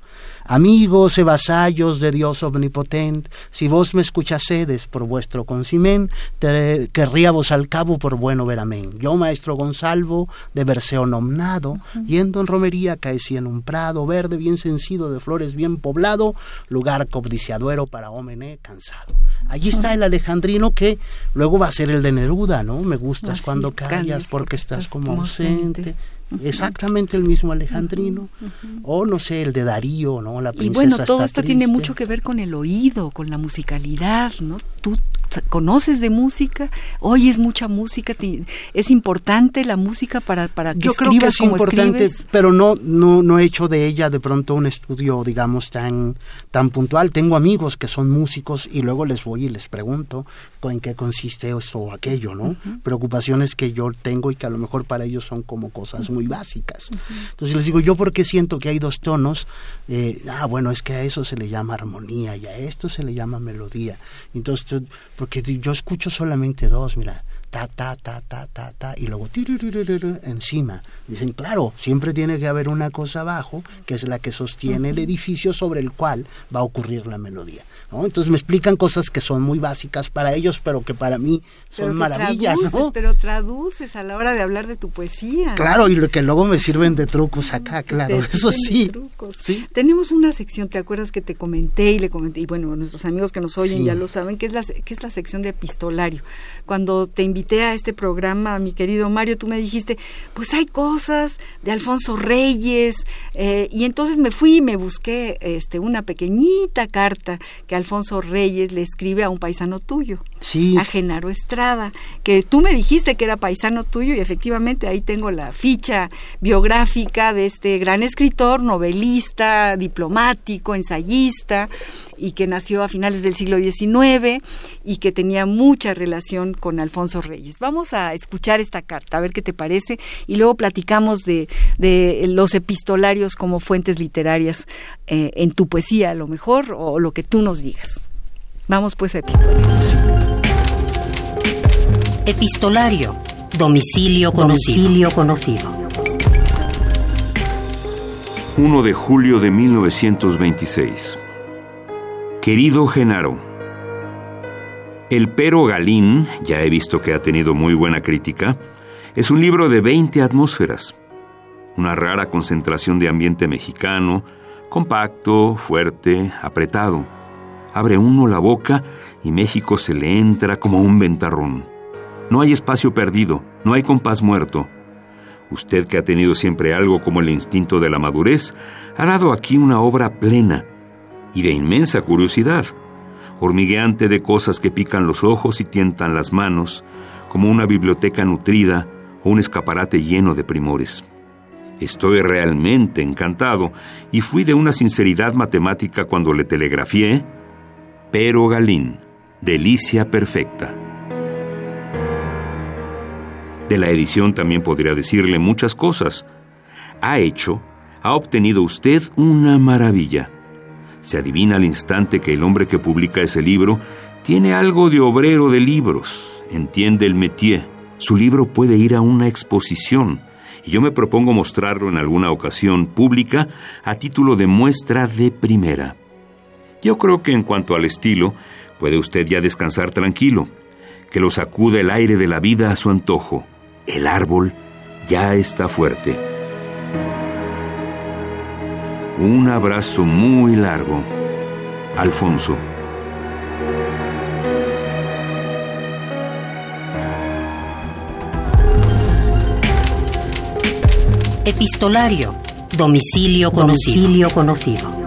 Amigos y vasallos de Dios omnipotente, si vos me escuchasedes por vuestro concimén, te querría vos al cabo por bueno ver amén. Yo, maestro Gonzalvo, de Berceo nomnado, yendo en romería caecí en un prado verde bien sencido, de flores bien poblado, lugar codiciaduero para homene cansado. Allí está el alejandrino que luego va a ser el de Neruda, ¿no? Me gustas Así, cuando callas porque estás como como ausente. ausente. Exactamente el mismo alejandrino. O no sé, el de Darío, ¿no? La Y princesa bueno, todo esto tiene mucho que ver con el oído, con la musicalidad, ¿no? Tú conoces de música, oyes mucha música, es importante la música para, para que Yo creo que es como importante, escribes. pero no, no, no he hecho de ella de pronto un estudio, digamos, tan, tan puntual. Tengo amigos que son músicos y luego les voy y les pregunto en qué consiste esto o aquello, ¿no? Preocupaciones que yo tengo y que a lo mejor para ellos son como cosas muy básicas. Entonces les digo, yo porque siento que hay dos tonos, Eh, ah, bueno, es que a eso se le llama armonía y a esto se le llama melodía. Entonces, porque yo escucho solamente dos, mira, ta, ta, ta, ta, ta, ta, y luego encima. Dicen, claro, siempre tiene que haber una cosa abajo, que es la que sostiene el edificio sobre el cual va a ocurrir la melodía. ¿no? Entonces me explican cosas que son muy básicas para ellos, pero que para mí son Pero maravillas, traduces, ¿no? Pero traduces a la hora de hablar de tu poesía. Claro, y lo que luego me sirven de trucos acá, claro, Te eso sí. trucos. Sí. Tenemos una sección, ¿te acuerdas que te comenté y le comenté? Y bueno, nuestros amigos que nos oyen Sí. ya lo saben, que es, la, que es la sección de epistolario. Cuando te a este programa, mi querido Mario, tú me dijiste, pues hay cosas de Alfonso Reyes, eh, y entonces me fui y me busqué este, una pequeñita carta que Alfonso Reyes le escribe a un paisano tuyo A Genaro Estrada, que tú me dijiste que era paisano tuyo y efectivamente ahí tengo la ficha biográfica de este gran escritor, novelista, diplomático, ensayista y que nació a finales del siglo XIX y que tenía mucha relación con Alfonso Reyes. Vamos a escuchar esta carta, a ver qué te parece y luego platicamos de, de los epistolarios como fuentes literarias eh, en tu poesía a lo mejor o lo que tú nos digas. Vamos pues a epistolarios. Epistolario. Domicilio conocido. Domicilio conocido. 1 de julio de 1926. Querido Genaro, El Pero Galín, ya he visto que ha tenido muy buena crítica, es un libro de 20 atmósferas. Una rara concentración de ambiente mexicano, compacto, fuerte, apretado. Abre uno la boca y México se le entra como un ventarrón. No hay espacio perdido, no hay compás muerto. Usted que ha tenido siempre algo como el instinto de la madurez, ha dado aquí una obra plena y de inmensa curiosidad, hormigueante de cosas que pican los ojos y tientan las manos, como una biblioteca nutrida o un escaparate lleno de primores. Estoy realmente encantado y fui de una sinceridad matemática cuando le telegrafié, pero Galín, delicia perfecta. De la edición también podría decirle muchas cosas. Ha hecho, ha obtenido usted una maravilla. Se adivina al instante que el hombre que publica ese libro tiene algo de obrero de libros, entiende el métier. Su libro puede ir a una exposición y yo me propongo mostrarlo en alguna ocasión pública a título de muestra de primera. Yo creo que en cuanto al estilo, puede usted ya descansar tranquilo, que lo sacuda el aire de la vida a su antojo. El árbol ya está fuerte. Un abrazo muy largo. Alfonso. Epistolario. Domicilio conocido. Domicilio conocido.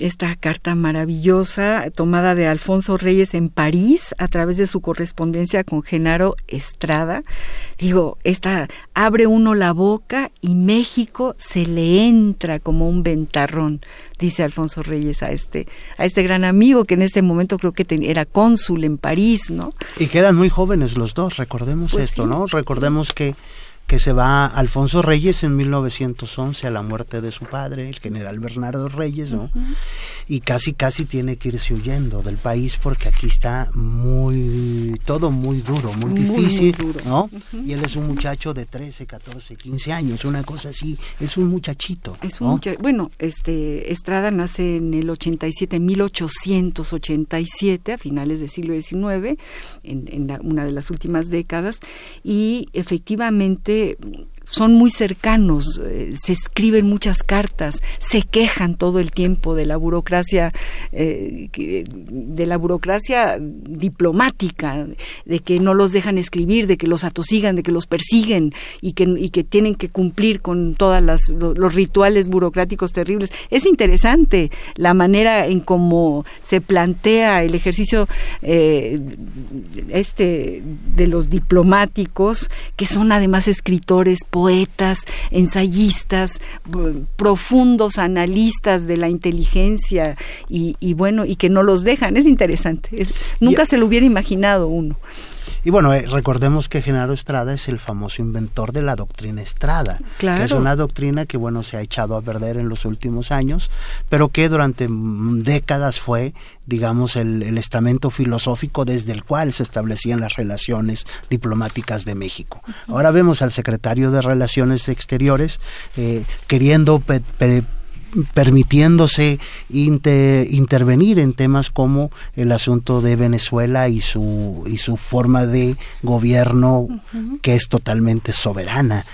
Esta carta maravillosa tomada de Alfonso Reyes en París a través de su correspondencia con Genaro Estrada. Digo, esta abre uno la boca y México se le entra como un ventarrón, dice Alfonso Reyes a este a este gran amigo que en este momento creo que era cónsul en París, ¿no? Y quedan muy jóvenes los dos, recordemos pues esto, ¿no? Recordemos que que se va Alfonso Reyes en 1911 a la muerte de su padre, el general Bernardo Reyes, ¿no? Y casi, casi tiene que irse huyendo del país porque aquí está muy, todo muy duro, muy, difícil, ¿no? Y él es un muchacho de 13, 14, 15 años, una cosa así, es un muchachito. Es un bueno, este, Estrada nace en el 87, 1887, a finales del siglo XIX, en, en una de las últimas décadas, y efectivamente que son muy cercanos, eh, se escriben muchas cartas, se quejan todo el tiempo de la burocracia, eh, de la burocracia diplomática, de que no los dejan escribir, de que los atosigan, de que los persiguen y que, y que tienen que cumplir con todos los rituales burocráticos terribles. Es interesante la manera en cómo se plantea el ejercicio eh, este de los diplomáticos, que son además escritores, poetas, ensayistas, profundos analistas de la inteligencia y, bueno, y que no los dejan. Es interesante. nunca se lo hubiera imaginado uno. Y bueno, eh, recordemos que Genaro Estrada es el famoso inventor de la doctrina Estrada, que es una doctrina que bueno se ha echado a perder en los últimos años, pero que durante décadas fue, digamos, el, estamento filosófico desde el cual se establecían las relaciones diplomáticas de México. Ahora vemos al secretario de Relaciones Exteriores eh, queriendo permitiéndose intervenir en temas como el asunto de Venezuela y su, y su forma de gobierno que es totalmente soberana.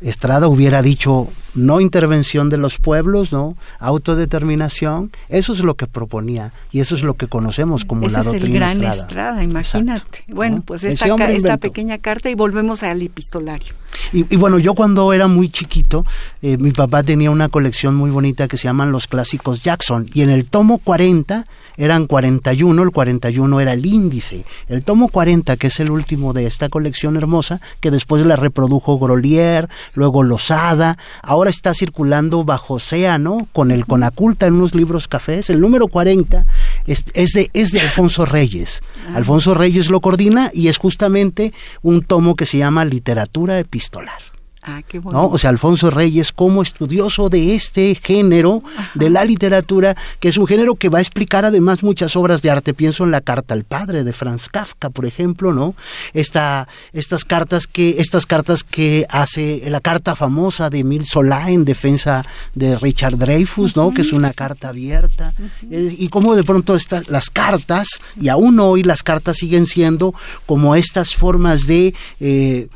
Estrada hubiera dicho no intervención de los pueblos, ¿no? Autodeterminación, eso es lo que proponía y eso es lo que conocemos como la doctrina es el gran Estrada, imagínate. Bueno, pues esta, esta pequeña carta y volvemos al epistolario. Y, bueno, yo cuando era muy chiquito, eh, mi papá tenía una colección muy bonita que se llaman Los Clásicos Jackson y en el tomo 40 eran 41, el 41 era el índice. El tomo 40, que es el último de esta colección hermosa, que después la reprodujo Grolier, luego Losada, ahora está circulando bajo océano con el Conaculta en unos libros cafés. El número 40 es, es, de, es de Alfonso Reyes. Ah. Alfonso Reyes lo coordina y es justamente un tomo que se llama Literatura Epistolar. Ah, qué bueno. O sea, Alfonso Reyes como estudioso de este género de la literatura, que es un género que va a explicar además muchas obras de arte. Pienso en la carta al padre de Franz Kafka, por ejemplo, ¿no? Esta, estas cartas que, estas cartas que hace la carta famosa de Emil Solá en defensa de Richard Dreyfus, ¿no? Que es una carta abierta. y cómo de pronto estas, las cartas, y aún hoy las cartas siguen siendo como estas formas de eh,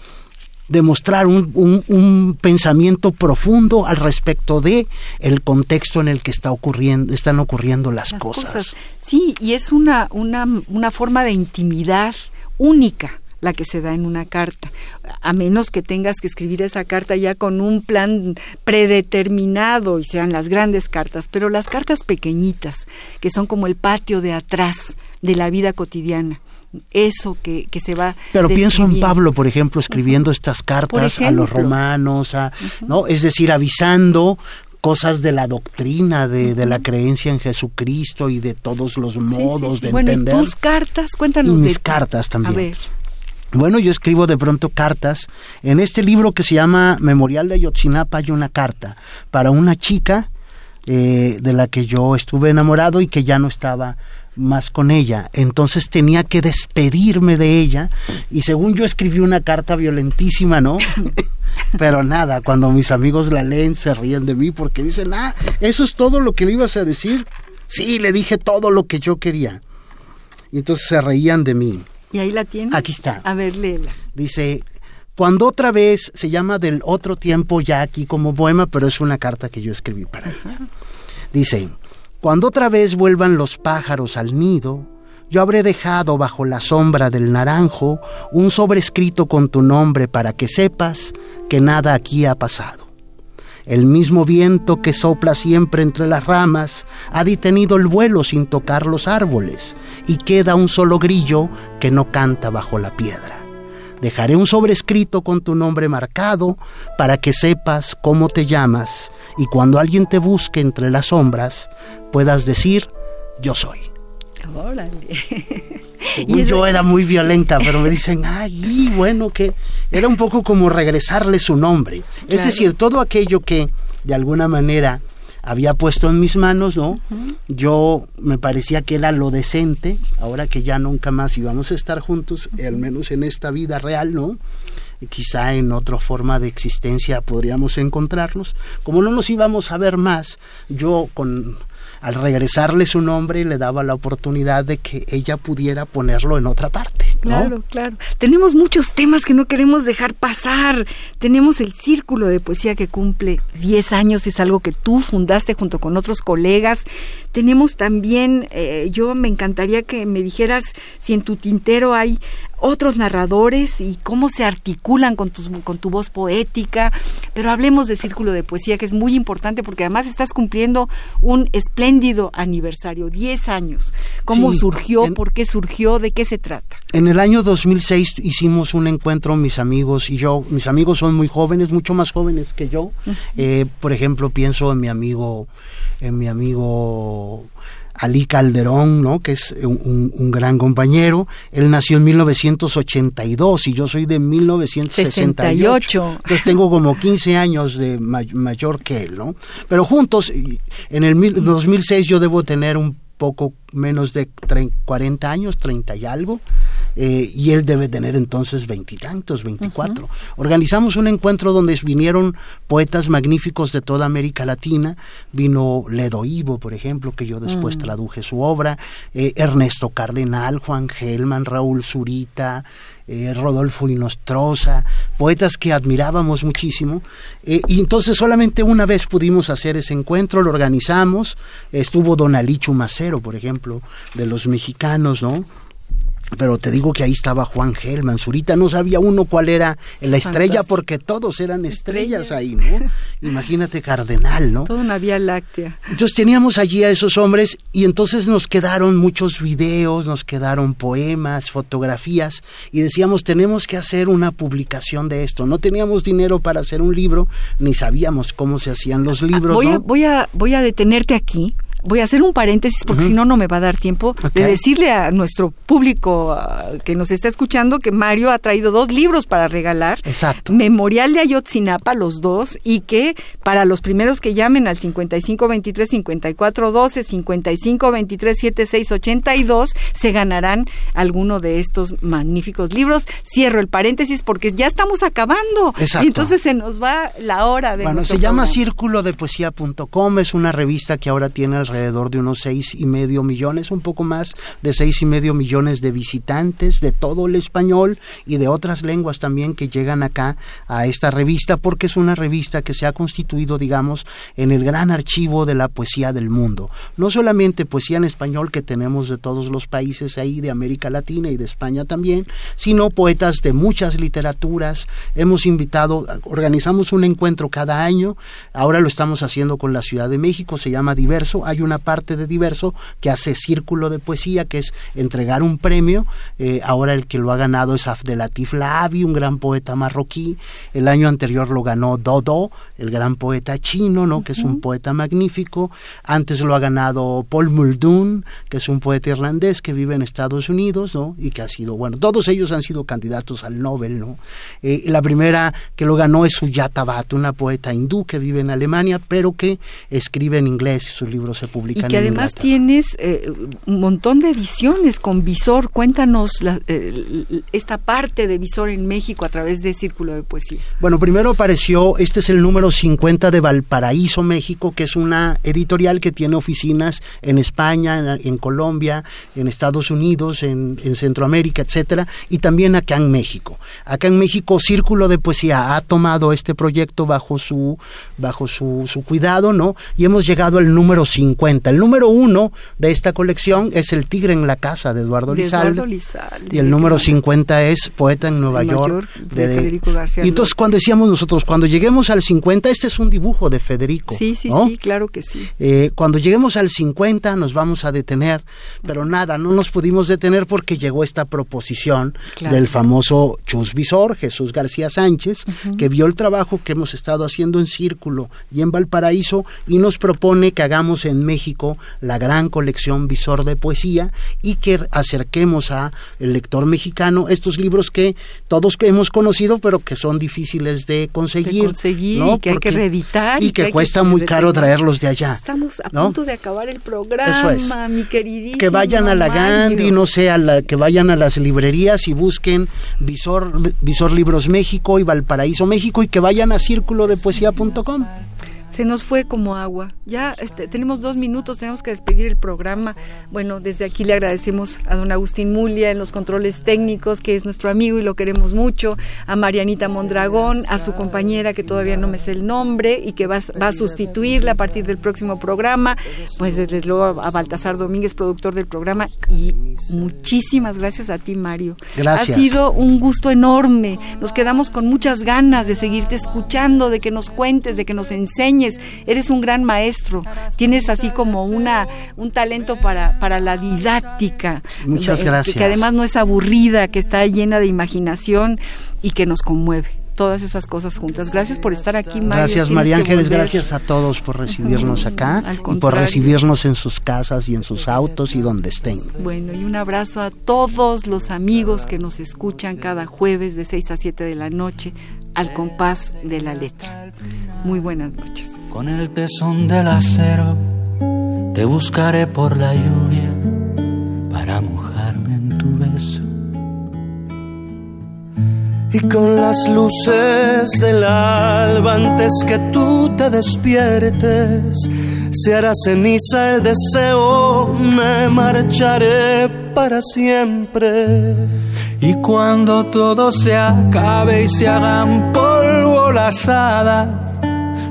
demostrar un, un, pensamiento profundo al respecto de el contexto en el que está ocurriendo, están ocurriendo las, cosas. Sí, y es una, una, una forma de intimidad única la que se da en una carta, a menos que tengas que escribir esa carta ya con un plan predeterminado y sean las grandes cartas, pero las cartas pequeñitas, que son como el patio de atrás de la vida cotidiana, eso que, que se va. Pero pienso en Pablo, por ejemplo, escribiendo estas cartas a los romanos, a, ¿no? Es decir, avisando cosas de la doctrina, de, de, la creencia en Jesucristo y de todos los modos de bueno, entender. ¿y tus cartas? Cuéntanos. Y mis cartas también. A ver. Bueno, yo escribo de pronto cartas. En este libro que se llama Memorial de Ayotzinapa hay una carta para una chica eh, de la que yo estuve enamorado y que ya no estaba más con ella. Entonces tenía que despedirme de ella y según yo escribí una carta violentísima, ¿no? [laughs] Pero nada, cuando mis amigos la leen se ríen de mí porque dicen, ah, eso es todo lo que le ibas a decir. Sí, le dije todo lo que yo quería. Y entonces se reían de mí. ¿Y ahí la tienes? Aquí está. A ver, léela. Dice, cuando otra vez se llama del otro tiempo ya aquí como poema, pero es una carta que yo escribí para ella. Dice, cuando otra vez vuelvan los pájaros al nido, yo habré dejado bajo la sombra del naranjo un sobrescrito con tu nombre para que sepas que nada aquí ha pasado. El mismo viento que sopla siempre entre las ramas ha detenido el vuelo sin tocar los árboles y queda un solo grillo que no canta bajo la piedra. Dejaré un sobrescrito con tu nombre marcado para que sepas cómo te llamas y cuando alguien te busque entre las sombras puedas decir yo soy. Órale. [laughs] Según yo era muy violenta, pero me dicen, ay, bueno, que era un poco como regresarle su nombre. Es decir, todo aquello que de alguna manera había puesto en mis manos, ¿no? Yo me parecía que era lo decente, ahora que ya nunca más íbamos a estar juntos, al menos en esta vida real, ¿no? quizá en otra forma de existencia podríamos encontrarnos. Como no nos íbamos a ver más, yo con al regresarle su nombre le daba la oportunidad de que ella pudiera ponerlo en otra parte. Claro, claro. Tenemos muchos temas que no queremos dejar pasar. Tenemos el Círculo de Poesía que cumple 10 años, es algo que tú fundaste junto con otros colegas. Tenemos también, eh, yo me encantaría que me dijeras si en tu tintero hay otros narradores y cómo se articulan con, con tu voz poética. Pero hablemos de Círculo de Poesía, que es muy importante porque además estás cumpliendo un espléndido aniversario, 10 años. ¿Cómo surgió? ¿Por qué surgió? ¿De qué se trata? En el año 2006 hicimos un encuentro, mis amigos y yo. Mis amigos son muy jóvenes, mucho más jóvenes que yo. Eh, por ejemplo, pienso en mi amigo, en mi amigo Ali Calderón, ¿no? que es un, gran compañero. Él nació en 1982 y yo soy de 1968. Entonces tengo como 15 años de mayor que él, ¿no? Pero juntos, en el 2006 yo debo tener un poco menos de 40 años, 30 y algo. Eh, y él debe tener entonces veintitantos, veinticuatro. Organizamos un encuentro donde vinieron poetas magníficos de toda América Latina, vino Ledo Ivo, por ejemplo, que yo después mm. traduje su obra, eh, Ernesto Cardenal, Juan Gelman, Raúl Zurita, eh, Rodolfo Inostroza, poetas que admirábamos muchísimo. y entonces solamente una vez pudimos hacer ese encuentro, lo organizamos. Estuvo Don Alichu Macero, por ejemplo, de los mexicanos, ¿no? Pero te digo que ahí estaba Juan Gelman, Zurita, no sabía uno cuál era la estrella porque todos eran estrellas, ahí, ¿no? Imagínate Cardenal, ¿no? Toda una vía láctea. Entonces teníamos allí a esos hombres y entonces nos quedaron muchos videos, nos quedaron poemas, fotografías y decíamos, tenemos que hacer una publicación de esto. No teníamos dinero para hacer un libro, ni sabíamos cómo se hacían los libros. Voy, a, voy, a, voy a detenerte aquí voy a hacer un paréntesis porque si no, no me va a dar tiempo de decirle a nuestro público ah, que nos está escuchando que Mario ha traído dos libros para regalar. Exacto. Memorial de Ayotzinapa, los dos, y que para los primeros que llamen al 5523 5412 5523 7682 se ganarán alguno de estos magníficos libros. Cierro el paréntesis porque ya estamos acabando. Exacto. Y entonces se nos va la hora de Bueno, se llama Círculo de Poesía.com, es una revista que ahora tiene alrededor alrededor de unos seis y medio millones, un poco más de seis y medio millones de visitantes de todo el español y de otras lenguas también que llegan acá a esta revista porque es una revista que se ha constituido, digamos, en el gran archivo de la poesía del mundo. No solamente poesía en español que tenemos de todos los países ahí, de América Latina y de España también, sino poetas de muchas literaturas. Hemos invitado, organizamos un encuentro cada año, ahora lo estamos haciendo con la Ciudad de México, se llama Diverso, hay una parte de diverso que hace círculo de poesía, que es entregar un premio. Eh, ahora el que lo ha ganado es Abdelatif Lavi, un gran poeta marroquí. El año anterior lo ganó Dodo, el gran poeta chino, ¿no? que es un poeta magnífico. Antes lo ha ganado Paul Muldoon, que es un poeta irlandés que vive en Estados Unidos, ¿no? y que ha sido, bueno, todos ellos han sido candidatos al Nobel. ¿no? Eh, la primera que lo ganó es Suyata Bhatt, una poeta hindú que vive en Alemania, pero que escribe en inglés, sus libros se y que además tienes eh, un montón de ediciones con Visor. Cuéntanos eh, esta parte de Visor en México a través de Círculo de Poesía. Bueno, primero apareció, este es el número 50 de Valparaíso, México, que es una editorial que tiene oficinas en España, en, Colombia, en Estados Unidos, en, en Centroamérica, etcétera, y también acá en México. Acá en México, Círculo de Poesía ha tomado este proyecto bajo su, bajo su, su cuidado, ¿no? Y hemos llegado al número 50 50. El número uno de esta colección es El Tigre en la Casa de Eduardo De Lizalde. Eduardo Lizalde, Y el número claro. 50 es Poeta en Nueva York. De Federico García Y entonces cuando decíamos nosotros, cuando lleguemos al 50, este es un dibujo de Federico. Sí, sí, ¿no? sí, claro que sí. Eh, cuando lleguemos al 50 nos vamos a detener, pero nada, no nos pudimos detener porque llegó esta proposición Claro. del famoso Chus Visor, Jesús García Sánchez, que vio el trabajo que hemos estado haciendo en Círculo y en Valparaíso y nos propone que hagamos en México la gran colección Visor de poesía y que acerquemos a el lector mexicano estos libros que todos que hemos conocido pero que son difíciles de conseguir, De conseguir ¿no? y que hay que reeditar y y que que hay que cuesta muy caro traerlos de allá. Estamos a ¿no? punto de acabar el programa, Eso es. mi queridísimo. que vayan a la Gandhi, Mario. no sé, a la, que vayan a las librerías y busquen Visor, Visor Libros México y Valparaíso México y que vayan a círculodepoesía.com. Se nos fue como agua. Ya este, tenemos dos minutos, tenemos que despedir el programa. Bueno, desde aquí le agradecemos a don Agustín Mulia en los controles técnicos, que es nuestro amigo y lo queremos mucho, a Marianita Mondragón, a su compañera que todavía no me sé el nombre y que va, va a sustituirla a partir del próximo programa, pues desde luego a Baltasar Domínguez, productor del programa, y muchísimas gracias a ti, Mario. Gracias. Ha sido un gusto enorme. Nos quedamos con muchas ganas de seguirte escuchando, de que nos cuentes, de que nos enseñes. Eres un gran maestro. Tienes así como una un talento para, para la didáctica. Muchas Eh, gracias. Que además no es aburrida, que está llena de imaginación y que nos conmueve. Todas esas cosas juntas. Gracias por estar aquí, Mario. Gracias María Ángeles, gracias a todos por recibirnos acá y por recibirnos en sus casas y en sus autos y donde estén. Bueno, y un abrazo a todos los amigos que nos escuchan cada jueves de 6 a 7 de la noche al compás de la letra. Muy buenas noches. Con el tesón del acero te buscaré por la lluvia para mojarme en tu beso. Y con las luces del alba antes que tú te despiertes, se hará ceniza el deseo, me marcharé para siempre. Y cuando todo se acabe y se hagan polvo las hadas,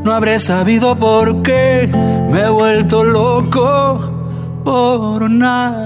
no habré sabido por qué me he vuelto loco por nada.